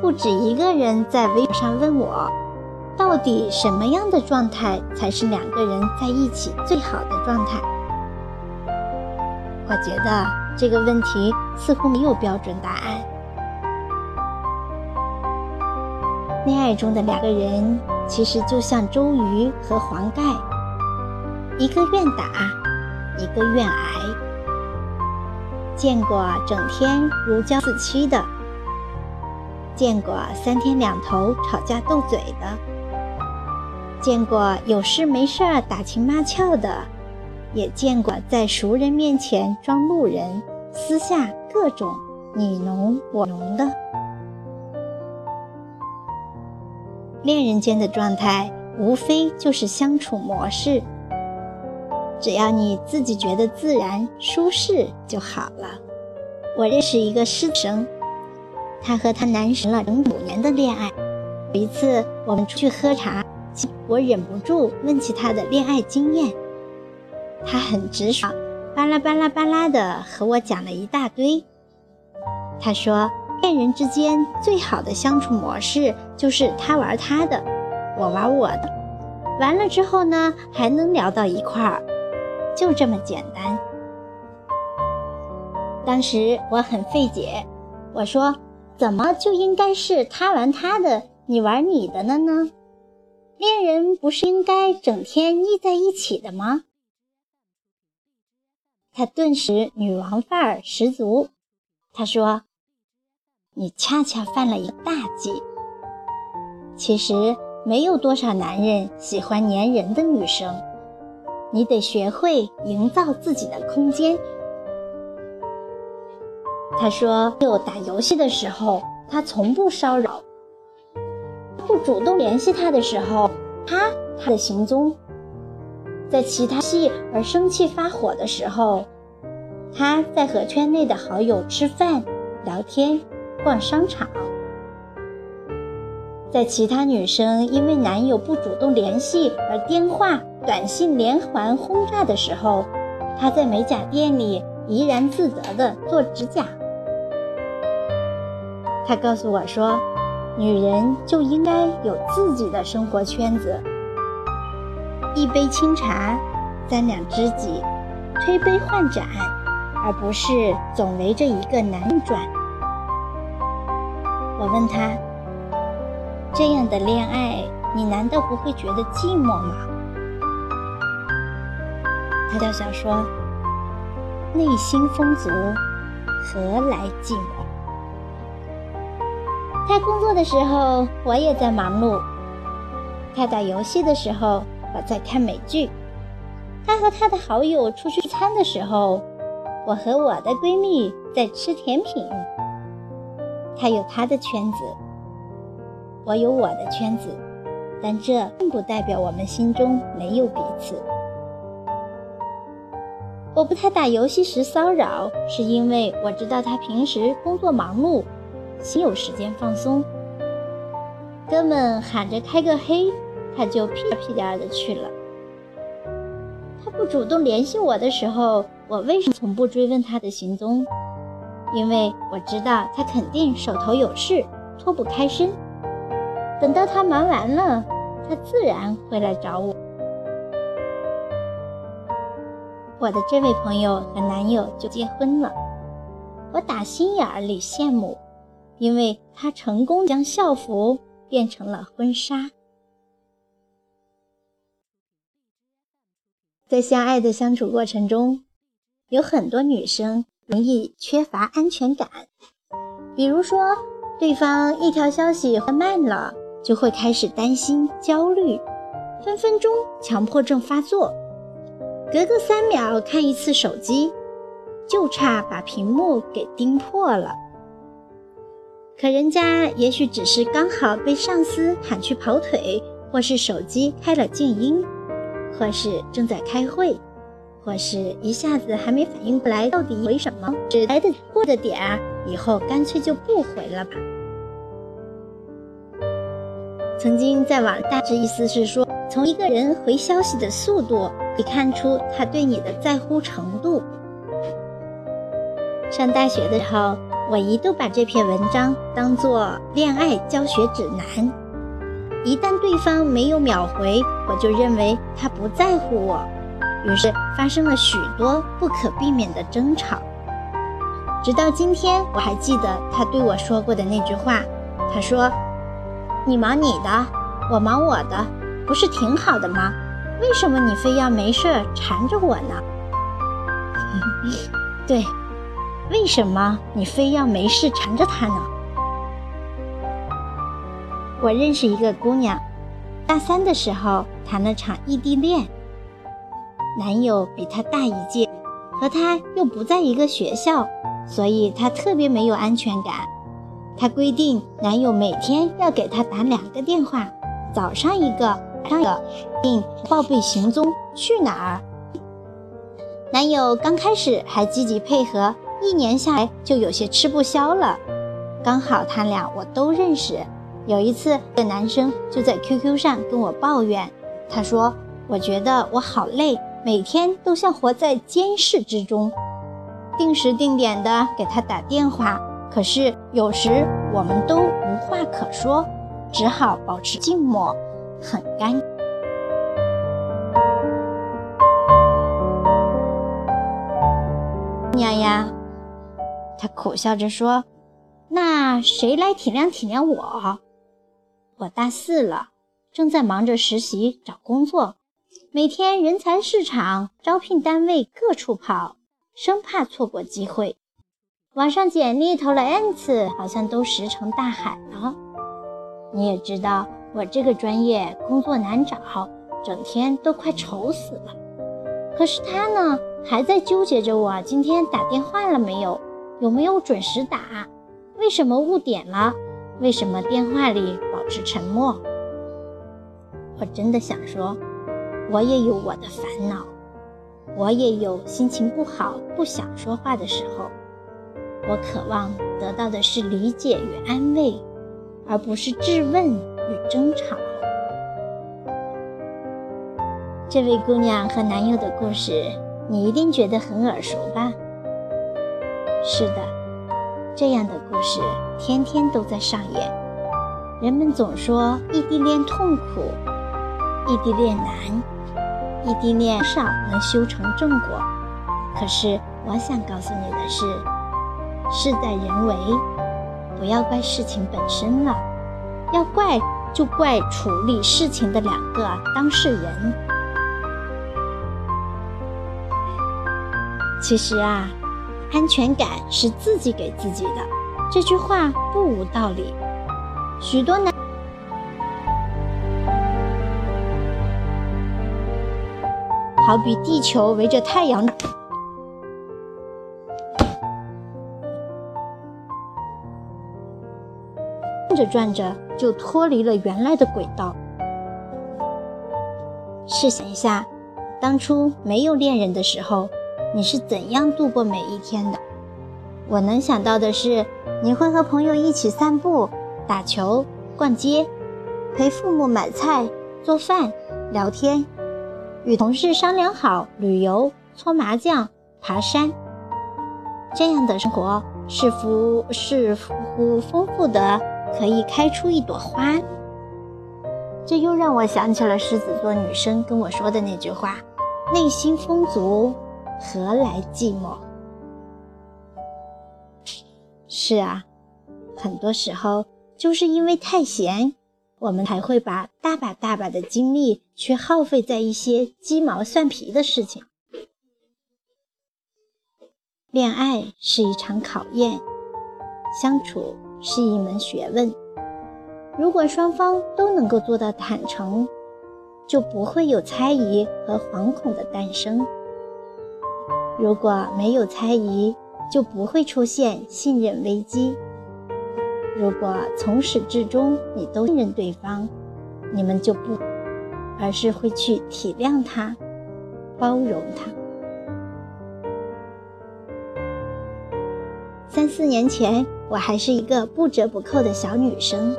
不止一个人在微博上问我，到底什么样的状态才是两个人在一起最好的状态？我觉得这个问题似乎没有标准答案。恋爱中的两个人，其实就像周瑜和黄盖，一个愿打，一个愿挨。见过整天如胶似漆的，见过三天两头吵架斗嘴的，见过有事没事儿打情骂俏的，也见过在熟人面前装路人，私下各种你侬我侬的。恋人间的状态，无非就是相处模式。只要你自己觉得自然舒适就好了。我认识一个师生，他和他男神了整五年的恋爱。有一次我们出去喝茶，我忍不住问起他的恋爱经验，他很直爽，巴拉巴拉巴拉的和我讲了一大堆。他说。恋人之间最好的相处模式就是他玩他的，我玩我的，完了之后呢还能聊到一块儿，就这么简单。当时我很费解，我说怎么就应该是他玩他的，你玩你的了呢？恋人不是应该整天腻在一起的吗？他顿时女王范儿十足，他说。你恰恰犯了一个大忌。其实没有多少男人喜欢粘人的女生，你得学会营造自己的空间。他说，有打游戏的时候，他从不骚扰；不主动联系他的时候，他他的行踪；在其他戏而生气发火的时候，他在和圈内的好友吃饭聊天。逛商场，在其他女生因为男友不主动联系而电话、短信连环轰炸的时候，他在美甲店里怡然自得地做指甲。他告诉我说：“女人就应该有自己的生活圈子，一杯清茶，三两知己，推杯换盏，而不是总围着一个男人转。”我问他：“这样的恋爱，你难道不会觉得寂寞吗？”他笑笑说：“内心丰足，何来寂寞？”他工作的时候，我也在忙碌；他打游戏的时候，我在看美剧；他和他的好友出去聚餐的时候，我和我的闺蜜在吃甜品。他有他的圈子，我有我的圈子，但这并不代表我们心中没有彼此。我不太打游戏时骚扰，是因为我知道他平时工作忙碌，心有时间放松。哥们喊着开个黑，他就屁颠屁颠的去了。他不主动联系我的时候，我为什么从不追问他的行踪？因为我知道他肯定手头有事，脱不开身。等到他忙完了，他自然会来找我。我的这位朋友和男友就结婚了，我打心眼里羡慕，因为他成功将校服变成了婚纱。在相爱的相处过程中，有很多女生。容易缺乏安全感，比如说，对方一条消息回慢了，就会开始担心、焦虑，分分钟强迫症发作，隔个三秒看一次手机，就差把屏幕给盯破了。可人家也许只是刚好被上司喊去跑腿，或是手机开了静音，或是正在开会。或是一下子还没反应过来，到底回什么？只来得过的点儿，以后干脆就不回了吧。曾经在网大致意思是说，从一个人回消息的速度，可以看出他对你的在乎程度。上大学的时候，我一度把这篇文章当作恋爱教学指南。一旦对方没有秒回，我就认为他不在乎我，于是发生了许多不可避免的争吵。直到今天，我还记得他对我说过的那句话。他说：“你忙你的，我忙我的，不是挺好的吗？为什么你非要没事缠着我呢？” 对，为什么你非要没事缠着他呢？我认识一个姑娘，大三的时候谈了场异地恋，男友比她大一届，和她又不在一个学校，所以她特别没有安全感。她规定男友每天要给她打两个电话，早上一个，晚上一个，并报备行踪，去哪儿。男友刚开始还积极配合，一年下来就有些吃不消了。刚好他俩我都认识。有一次，这男生就在 QQ 上跟我抱怨，他说：“我觉得我好累，每天都像活在监视之中，定时定点的给他打电话，可是有时我们都无话可说，只好保持静默，很尴。”娘呀，他苦笑着说：“那谁来体谅体谅我？”我大四了，正在忙着实习找工作，每天人才市场、招聘单位各处跑，生怕错过机会。网上简历投了 n 次，好像都石沉大海了。你也知道，我这个专业工作难找，整天都快愁死了。可是他呢，还在纠结着我今天打电话了没有，有没有准时打，为什么误点了，为什么电话里。保持沉默。我真的想说，我也有我的烦恼，我也有心情不好、不想说话的时候。我渴望得到的是理解与安慰，而不是质问与争吵。这位姑娘和男友的故事，你一定觉得很耳熟吧？是的，这样的故事天天都在上演。人们总说异地恋痛苦，异地恋难，异地恋少能修成正果。可是我想告诉你的是，事在人为，不要怪事情本身了，要怪就怪处理事情的两个当事人。其实啊，安全感是自己给自己的，这句话不无道理。许多男，好比地球围着太阳转着转着就脱离了原来的轨道。试想一下，当初没有恋人的时候，你是怎样度过每一天的？我能想到的是，你会和朋友一起散步。打球、逛街、陪父母买菜、做饭、聊天，与同事商量好旅游、搓麻将、爬山。这样的生活是福是乎丰富的，可以开出一朵花。这又让我想起了狮子座女生跟我说的那句话：“内心丰足，何来寂寞？”是啊，很多时候。就是因为太闲，我们才会把大把大把的精力去耗费在一些鸡毛蒜皮的事情。恋爱是一场考验，相处是一门学问。如果双方都能够做到坦诚，就不会有猜疑和惶恐的诞生；如果没有猜疑，就不会出现信任危机。如果从始至终你都信任对方，你们就不，而是会去体谅他，包容他。三四年前，我还是一个不折不扣的小女生，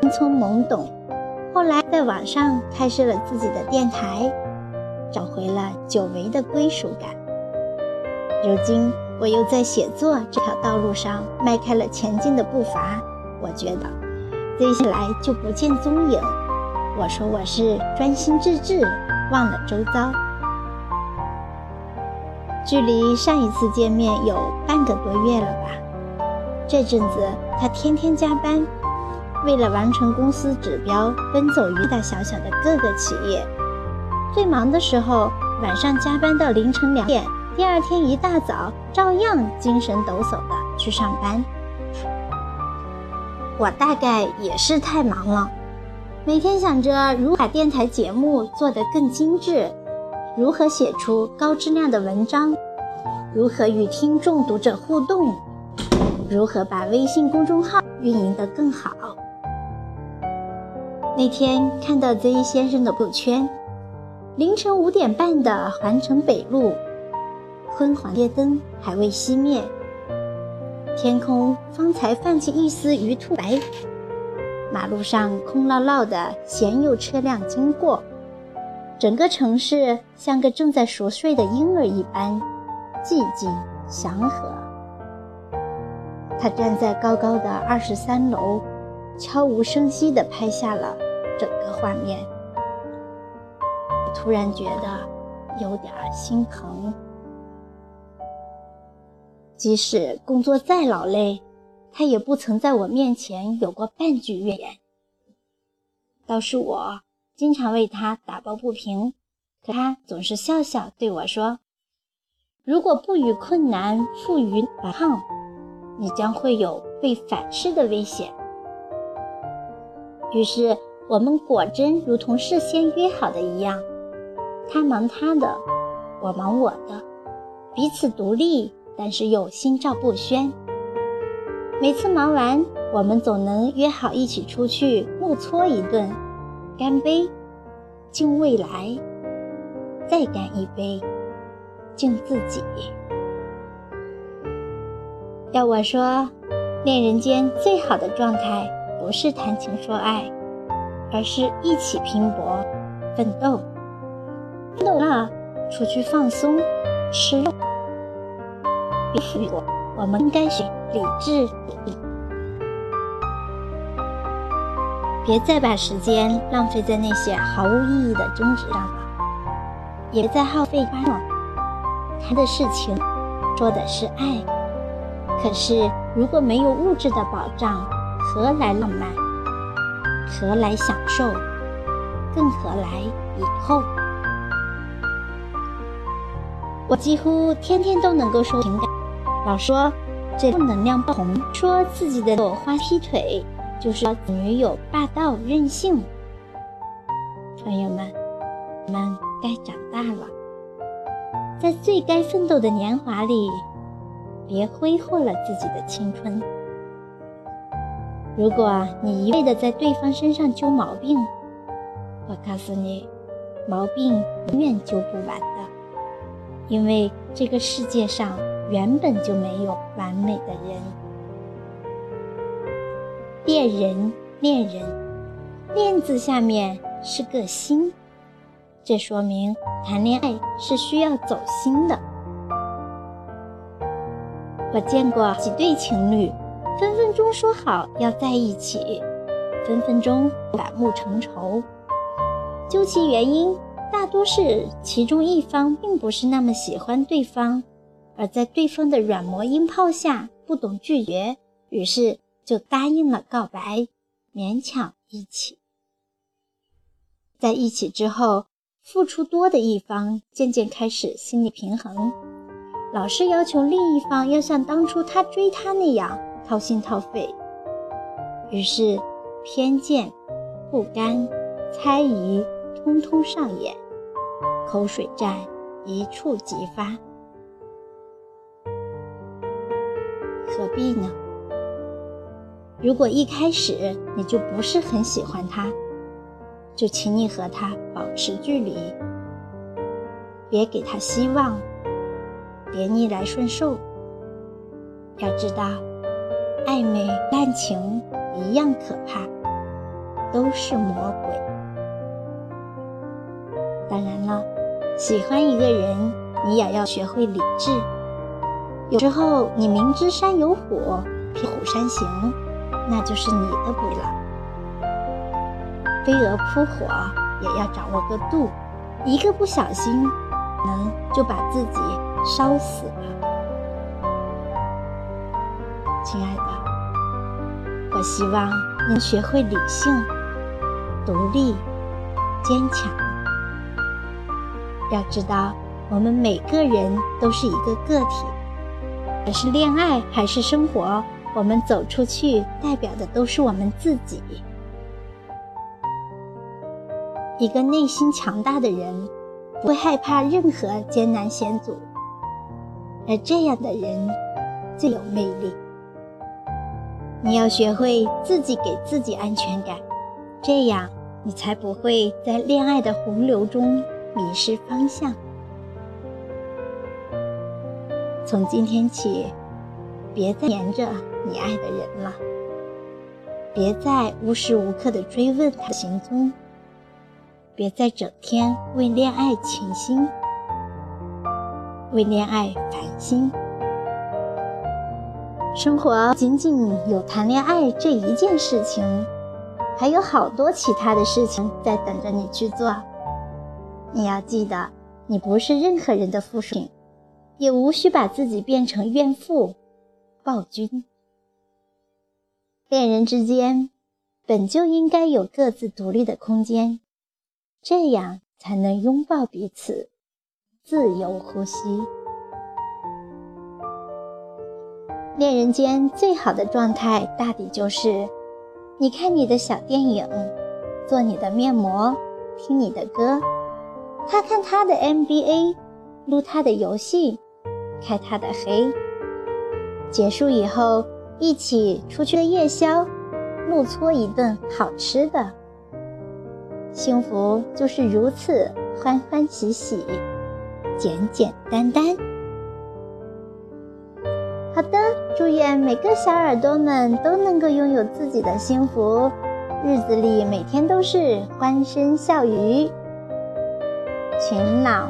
青葱懵懂。后来在网上开设了自己的电台，找回了久违的归属感。如今，我又在写作这条道路上迈开了前进的步伐。我觉得接下来就不见踪影。我说我是专心致志，忘了周遭。距离上一次见面有半个多月了吧？这阵子他天天加班，为了完成公司指标，奔走于大小小的各个企业。最忙的时候，晚上加班到凌晨两点，第二天一大早照样精神抖擞的去上班。我大概也是太忙了，每天想着如何把电台节目做得更精致。如何写出高质量的文章？如何与听众读者互动？如何把微信公众号运营得更好？那天看到 Z 先生的朋友圈，凌晨五点半的环城北路，昏黄夜灯还未熄灭，天空方才泛起一丝鱼兔白，马路上空落落的，鲜有车辆经过。整个城市像个正在熟睡的婴儿一般，寂静祥和。他站在高高的二十三楼，悄无声息地拍下了整个画面。突然觉得有点心疼。即使工作再劳累，他也不曾在我面前有过半句怨言。倒是我。经常为他打抱不平，可他总是笑笑对我说：“如果不与困难负隅顽抗，你将会有被反噬的危险。”于是我们果真如同事先约好的一样，他忙他的，我忙我的，彼此独立，但是又心照不宣。每次忙完，我们总能约好一起出去怒搓一顿。干杯，敬未来；再干一杯，敬自己。要我说，恋人间最好的状态，不是谈情说爱，而是一起拼搏、奋斗。奋斗了，出去放松、吃肉。必须我，我们应该学理智。别再把时间浪费在那些毫无意义的争执上了，也别再耗费光了。谈的事情，说的是爱，可是如果没有物质的保障，何来浪漫？何来享受？更何来以后？我几乎天天都能够说情感，老说这负能量爆棚，说自己的朵花劈腿。就是女友霸道任性，朋友们，你们该长大了，在最该奋斗的年华里，别挥霍了自己的青春。如果你一味的在对方身上揪毛病，我告诉你，毛病永远揪不完的，因为这个世界上原本就没有完美的人。恋人，恋人，恋字下面是个心，这说明谈恋爱是需要走心的。我见过几对情侣，分分钟说好要在一起，分分钟反目成仇。究其原因，大多是其中一方并不是那么喜欢对方，而在对方的软磨硬泡下不懂拒绝，于是。就答应了告白，勉强一起。在一起之后，付出多的一方渐渐开始心理平衡，老是要求另一方要像当初他追他那样掏心掏肺，于是偏见、不甘、猜疑通通上演，口水战一触即发，何必呢？如果一开始你就不是很喜欢他，就请你和他保持距离，别给他希望，别逆来顺受。要知道，暧昧、滥情一样可怕，都是魔鬼。当然了，喜欢一个人，你也要学会理智，有时候你明知山有虎，偏虎山行，那就是你的不了。飞蛾扑火也要掌握个度，一个不小心，能就把自己烧死了。亲爱的，我希望你学会理性、独立、坚强。要知道，我们每个人都是一个个体。是恋爱还是生活，我们走出去，代表的都是我们自己。一个内心强大的人，不会害怕任何艰难险阻，而这样的人最有魅力。你要学会自己给自己安全感，这样你才不会在恋爱的洪流中迷失方向。从今天起，别再黏着你爱的人了，别再无时无刻的追问他的行踪，别再整天为恋爱倾心，为恋爱烦心。生活仅仅有谈恋爱这一件事情，还有好多其他的事情在等着你去做。你要记得，你不是任何人的附属品。也无需把自己变成怨妇、暴君。恋人之间本就应该有各自独立的空间，这样才能拥抱彼此，自由呼吸。恋人间最好的状态，大抵就是：你看你的小电影，做你的面膜，听你的歌，他看他的 NBA，撸他的游戏。开他的黑，结束以后一起出去夜宵，怒搓一顿好吃的。幸福就是如此欢欢喜喜，简简单单。好的，祝愿每个小耳朵们都能够拥有自己的幸福，日子里每天都是欢声笑语。勤劳。